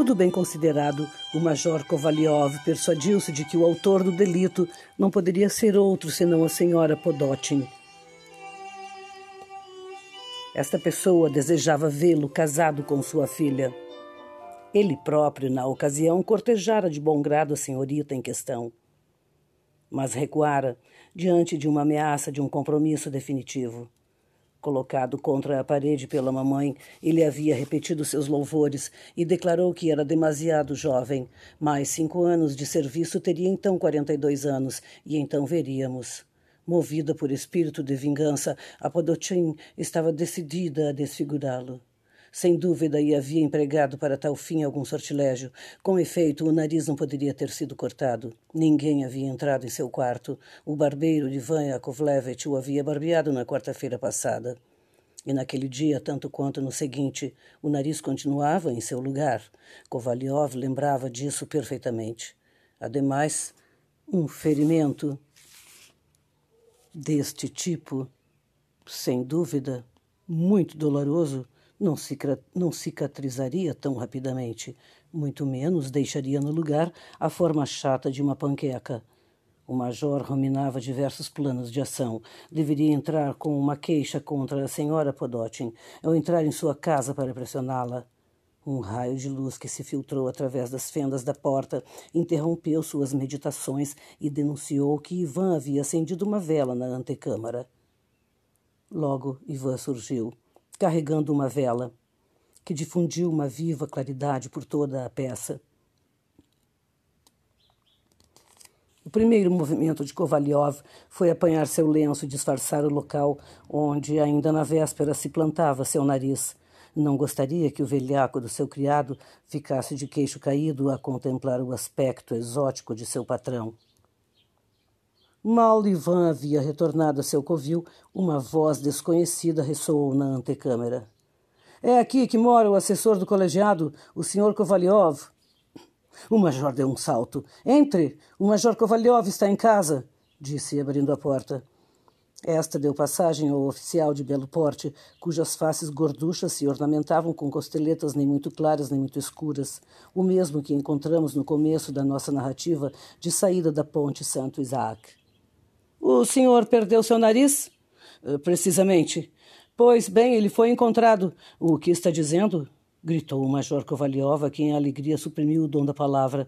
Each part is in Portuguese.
Tudo bem considerado, o Major Kovalyov persuadiu-se de que o autor do delito não poderia ser outro senão a senhora Podotin. Esta pessoa desejava vê-lo casado com sua filha. Ele próprio, na ocasião, cortejara de bom grado a senhorita em questão. Mas recuara diante de uma ameaça de um compromisso definitivo. Colocado contra a parede pela mamãe, ele havia repetido seus louvores e declarou que era demasiado jovem. Mais cinco anos de serviço teria então quarenta e dois anos, e então veríamos. Movida por espírito de vingança, a Podotin estava decidida a desfigurá-lo. Sem dúvida, e havia empregado para tal fim algum sortilégio. Com efeito, o nariz não poderia ter sido cortado. Ninguém havia entrado em seu quarto. O barbeiro Ivan Yakovlevich o havia barbeado na quarta-feira passada. E naquele dia, tanto quanto no seguinte, o nariz continuava em seu lugar. Kovalyov lembrava disso perfeitamente. Ademais, um ferimento deste tipo, sem dúvida, muito doloroso, não, cicatrizaria tão rapidamente, muito menos deixaria no lugar a forma chata de uma panqueca. O major ruminava diversos planos de ação. Deveria entrar com uma queixa contra a senhora Podotin, ou entrar em sua casa para pressioná-la. Um raio de luz que se filtrou através das fendas da porta interrompeu suas meditações e denunciou que Ivan havia acendido uma vela na antecâmara. Logo, Ivan surgiu carregando uma vela, que difundiu uma viva claridade por toda a peça. O primeiro movimento de Kovalyov foi apanhar seu lenço e disfarçar o local onde, ainda na véspera, se plantava seu nariz. Não gostaria que o velhaco do seu criado ficasse de queixo caído a contemplar o aspecto exótico de seu patrão. Mal Ivan havia retornado a seu covil, uma voz desconhecida ressoou na antecâmara. É aqui que mora o assessor do colegiado, o Sr. Kovalyov. O major deu um salto. Entre! O major Kovalyov está em casa, disse, abrindo a porta. Esta deu passagem ao oficial de belo porte, cujas faces gorduchas se ornamentavam com costeletas nem muito claras nem muito escuras, o mesmo que encontramos no começo da nossa narrativa de saída da ponte Santo Isaac. O senhor perdeu seu nariz? Eh, precisamente. Pois bem, ele foi encontrado. O que está dizendo? gritou o major Kovalyov, a quem a alegria suprimiu o dom da palavra.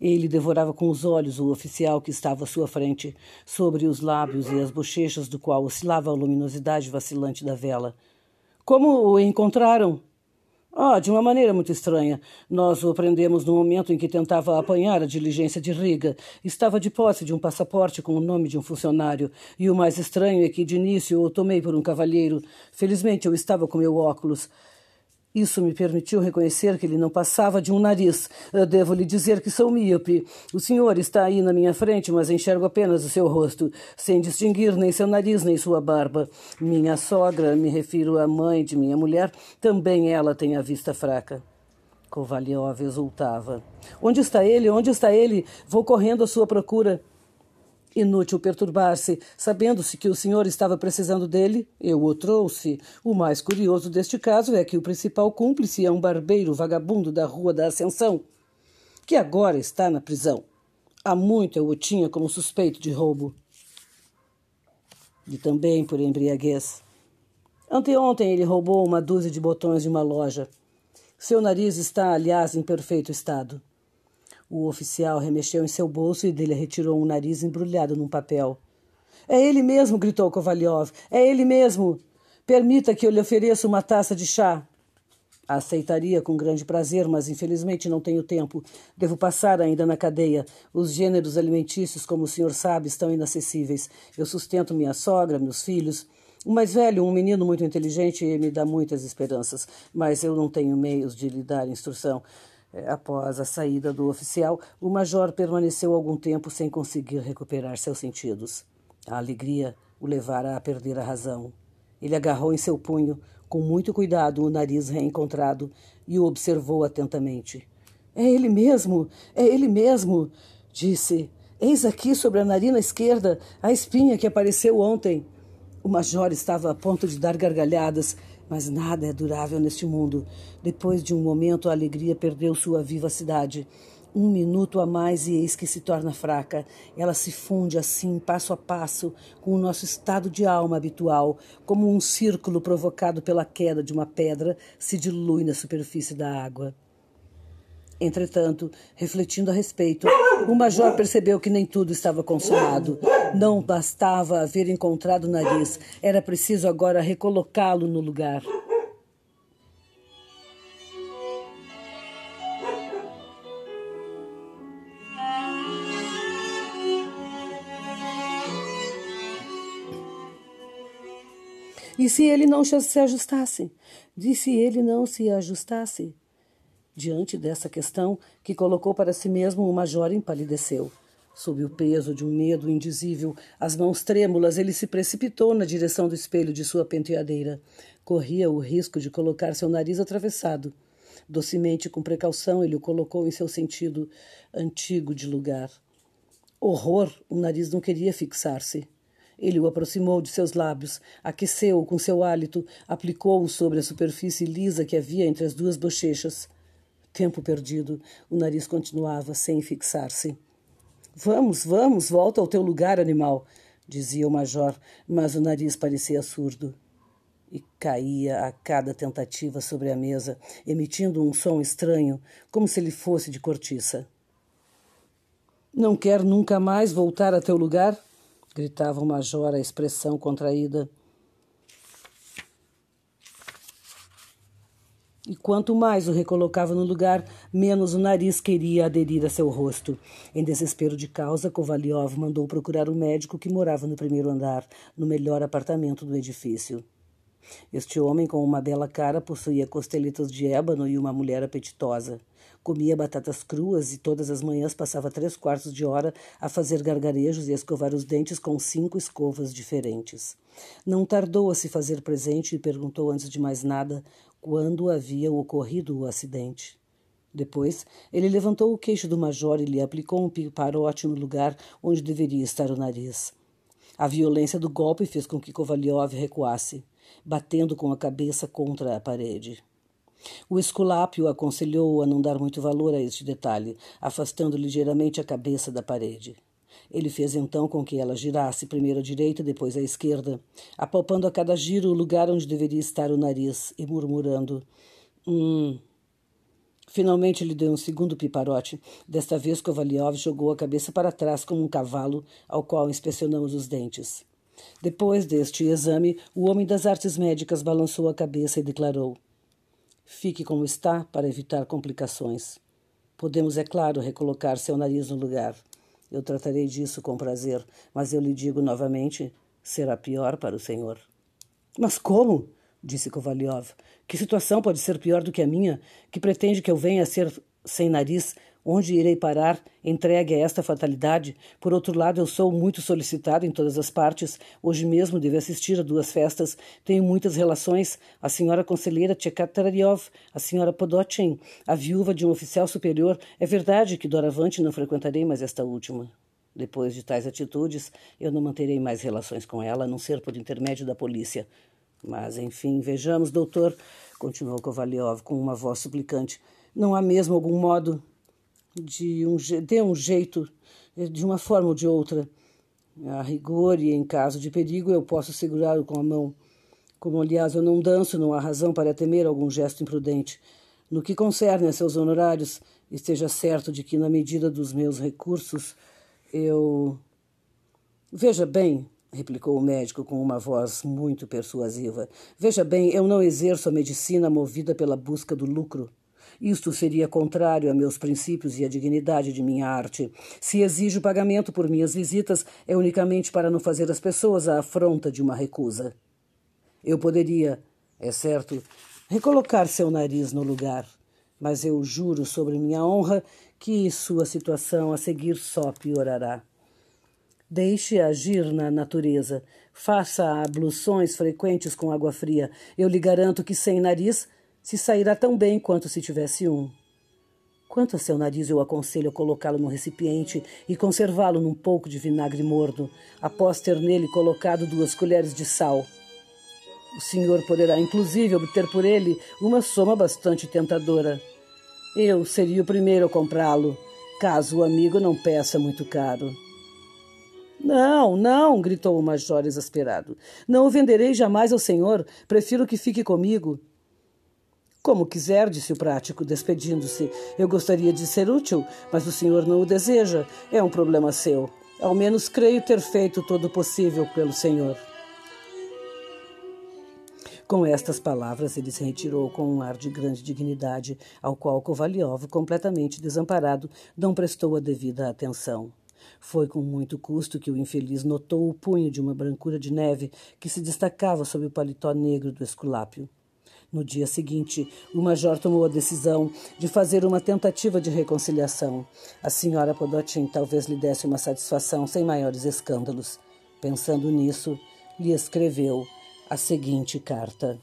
Ele devorava com os olhos o oficial que estava à sua frente, sobre os lábios e as bochechas do qual oscilava a luminosidade vacilante da vela. Como o encontraram? Ah, de uma maneira muito estranha. Nós o prendemos no momento em que tentava apanhar a diligência de Riga. Estava de posse de um passaporte com o nome de um funcionário. E o mais estranho é que, de início, o tomei por um cavalheiro. Felizmente, eu estava com meu óculos. Isso me permitiu reconhecer que ele não passava de um nariz. Devo lhe dizer que sou míope. O senhor está aí na minha frente, mas enxergo apenas o seu rosto, sem distinguir nem seu nariz nem sua barba. Minha sogra, me refiro à mãe de minha mulher, também ela tem a vista fraca. Kovalyov exultava. Onde está ele? Onde está ele? Vou correndo à sua procura. Inútil perturbar-se, sabendo-se que o senhor estava precisando dele, eu o trouxe. O mais curioso deste caso é que o principal cúmplice é um barbeiro vagabundo da Rua da Ascensão, que agora está na prisão. Há muito eu o tinha como suspeito de roubo. E também por embriaguez. Anteontem ele roubou uma dúzia de botões de uma loja. Seu nariz está, aliás, em perfeito estado. O oficial remexeu em seu bolso e dele retirou um nariz embrulhado num papel. É ele mesmo, gritou Kovalyov. É ele mesmo. Permita que eu lhe ofereça uma taça de chá. Aceitaria com grande prazer, mas infelizmente não tenho tempo. Devo passar ainda na cadeia. Os gêneros alimentícios, como o senhor sabe, estão inacessíveis. Eu sustento minha sogra, meus filhos. O mais velho, um menino muito inteligente, me dá muitas esperanças, mas eu não tenho meios de lhe dar instrução. É, após a saída do oficial, o major permaneceu algum tempo sem conseguir recuperar seus sentidos. A alegria o levara a perder a razão. Ele agarrou em seu punho, com muito cuidado, o nariz reencontrado e o observou atentamente. É ele mesmo! É ele mesmo! disse. Eis aqui sobre a narina esquerda a espinha que apareceu ontem. O major estava a ponto de dar gargalhadas, mas nada é durável neste mundo. Depois de um momento, a alegria perdeu sua vivacidade. Um minuto a mais e eis que se torna fraca. Ela se funde assim, passo a passo, com o nosso estado de alma habitual, como um círculo provocado pela queda de uma pedra se dilui na superfície da água. Entretanto, refletindo a respeito, o major percebeu que nem tudo estava consumado. Não bastava haver encontrado o nariz, era preciso agora recolocá-lo no lugar. E se ele não se ajustasse? E se ele não se ajustasse? Diante dessa questão, que colocou para si mesmo, o major empalideceu. Sob o peso de um medo indizível, as mãos trêmulas, ele se precipitou na direção do espelho de sua penteadeira. Corria o risco de colocar seu nariz atravessado. Docemente, com precaução, ele o colocou em seu sentido antigo de lugar. Horror! O nariz não queria fixar-se. Ele o aproximou de seus lábios, aqueceu-o com seu hálito, aplicou-o sobre a superfície lisa que havia entre as duas bochechas. Tempo perdido, o nariz continuava sem fixar-se. Vamos, vamos, volta ao teu lugar, animal, dizia o major, mas o nariz parecia surdo. E caía a cada tentativa sobre a mesa, emitindo um som estranho, como se ele fosse de cortiça. Não quer nunca mais voltar a teu lugar? gritava o major, a expressão contraída. E quanto mais o recolocava no lugar, menos o nariz queria aderir a seu rosto. Em desespero de causa, Kovaliov mandou procurar o médico que morava no primeiro andar, no melhor apartamento do edifício. Este homem, com uma bela cara, possuía costeletas de ébano e uma mulher apetitosa. Comia batatas cruas e todas as manhãs passava três quartos de hora a fazer gargarejos e a escovar os dentes com cinco escovas diferentes. Não tardou a se fazer presente e perguntou antes de mais nada quando havia ocorrido o acidente. Depois, ele levantou o queixo do major e lhe aplicou um piparote no lugar onde deveria estar o nariz. A violência do golpe fez com que Kovalyov recuasse, batendo com a cabeça contra a parede. O esculápio aconselhou-o a não dar muito valor a este detalhe, afastando ligeiramente a cabeça da parede. Ele fez então com que ela girasse primeiro à direita, depois à esquerda, apalpando a cada giro o lugar onde deveria estar o nariz e murmurando: Hum. Finalmente lhe deu um segundo piparote. Desta vez Kovalyov jogou a cabeça para trás como um cavalo ao qual inspecionamos os dentes. Depois deste exame, o homem das artes médicas balançou a cabeça e declarou: Fique como está para evitar complicações. Podemos, é claro, recolocar seu nariz no lugar. Eu tratarei disso com prazer, mas eu lhe digo novamente: será pior para o senhor. Mas como? disse Kovalyov. Que situação pode ser pior do que a minha, que pretende que eu venha a ser sem nariz Onde irei parar, entregue a esta fatalidade? Por outro lado, eu sou muito solicitado em todas as partes. Hoje mesmo devo assistir a duas festas. Tenho muitas relações. A senhora conselheira Tchekatraryov, a senhora Podotchin, a viúva de um oficial superior. É verdade que doravante não frequentarei mais esta última. Depois de tais atitudes, eu não manterei mais relações com ela, a não ser por intermédio da polícia. Mas, enfim, vejamos, doutor, continuou Kovalyov com uma voz suplicante. Não há mesmo algum modo de um, dê um jeito, eh, de uma forma ou de outra. A rigor e em caso de perigo eu posso segurá-lo com a mão. Como, aliás, eu não danço, não há razão para temer algum gesto imprudente. No que concerne a seus honorários, esteja certo de que, na medida dos meus recursos, eu. Veja bem, replicou o médico com uma voz muito persuasiva. Veja bem, eu não exerço a medicina movida pela busca do lucro. Isto seria contrário a meus princípios e à dignidade de minha arte. Se exijo pagamento por minhas visitas, é unicamente para não fazer às pessoas a afronta de uma recusa. Eu poderia, é certo, recolocar seu nariz no lugar, mas eu juro sobre minha honra que sua situação a seguir só piorará. Deixe agir na natureza. Faça abluções frequentes com água fria. Eu lhe garanto que sem nariz se sairá tão bem quanto se tivesse um. Quanto a seu nariz, eu aconselho a colocá-lo num recipiente e conservá-lo num pouco de vinagre morno, após ter nele colocado duas colheres de sal. O senhor poderá, inclusive, obter por ele uma soma bastante tentadora. Eu seria o primeiro a comprá-lo, caso o amigo não peça muito caro. Não, não, gritou o major exasperado. Não o venderei jamais ao senhor. Prefiro que fique comigo. Como quiser, disse o prático, despedindo-se. Eu gostaria de ser útil, mas o senhor não o deseja. É um problema seu. Ao menos creio ter feito todo o possível pelo senhor. Com estas palavras, ele se retirou com um ar de grande dignidade, ao qual Kovalyov, completamente desamparado, não prestou a devida atenção. Foi com muito custo que o infeliz notou o punho de uma brancura de neve que se destacava sob o paletó negro do esculápio. No dia seguinte, o major tomou a decisão de fazer uma tentativa de reconciliação. A senhora Podotin talvez lhe desse uma satisfação sem maiores escândalos. Pensando nisso, lhe escreveu a seguinte carta.